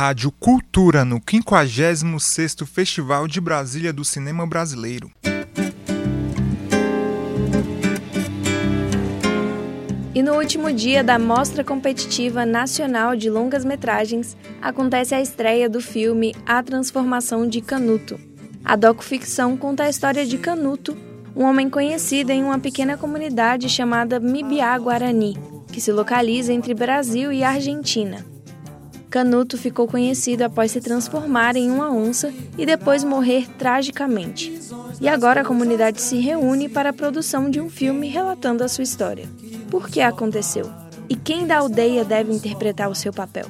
Rádio Cultura no 56º Festival de Brasília do Cinema Brasileiro. E no último dia da Mostra Competitiva Nacional de Longas-Metragens, acontece a estreia do filme A Transformação de Canuto. A docuficção conta a história de Canuto, um homem conhecido em uma pequena comunidade chamada Mibiá Guarani, que se localiza entre Brasil e Argentina. Canuto ficou conhecido após se transformar em uma onça e depois morrer tragicamente. E agora a comunidade se reúne para a produção de um filme relatando a sua história. Por que aconteceu? E quem da aldeia deve interpretar o seu papel?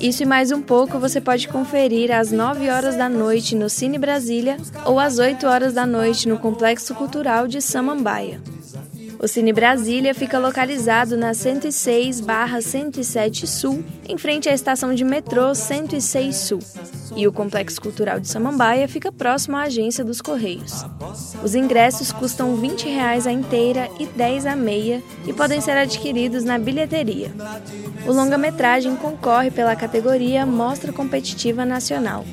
Isso e mais um pouco você pode conferir às 9 horas da noite no Cine Brasília ou às 8 horas da noite no Complexo Cultural de Samambaia. O Cine Brasília fica localizado na 106/107 Sul, em frente à estação de metrô 106 Sul. E o Complexo Cultural de Samambaia fica próximo à agência dos Correios. Os ingressos custam 20 reais a inteira e 10 a meia e podem ser adquiridos na bilheteria. O longa-metragem concorre pela categoria Mostra Competitiva Nacional.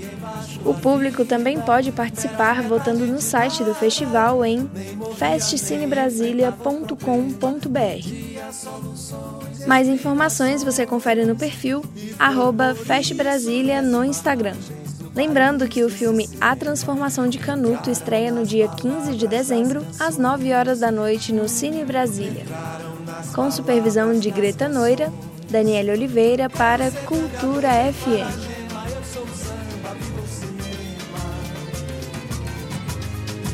O público também pode participar votando no site do festival em Mais informações você confere no perfil arroba Festbrasilia no Instagram. Lembrando que o filme A Transformação de Canuto estreia no dia 15 de dezembro, às 9 horas da noite, no Cine Brasília. Com supervisão de Greta Noira, Daniela Oliveira para Cultura FM.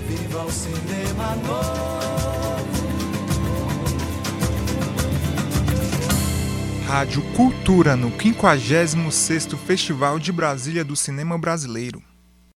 Viva o cinema. Rádio Cultura no 56º Festival de Brasília do Cinema Brasileiro.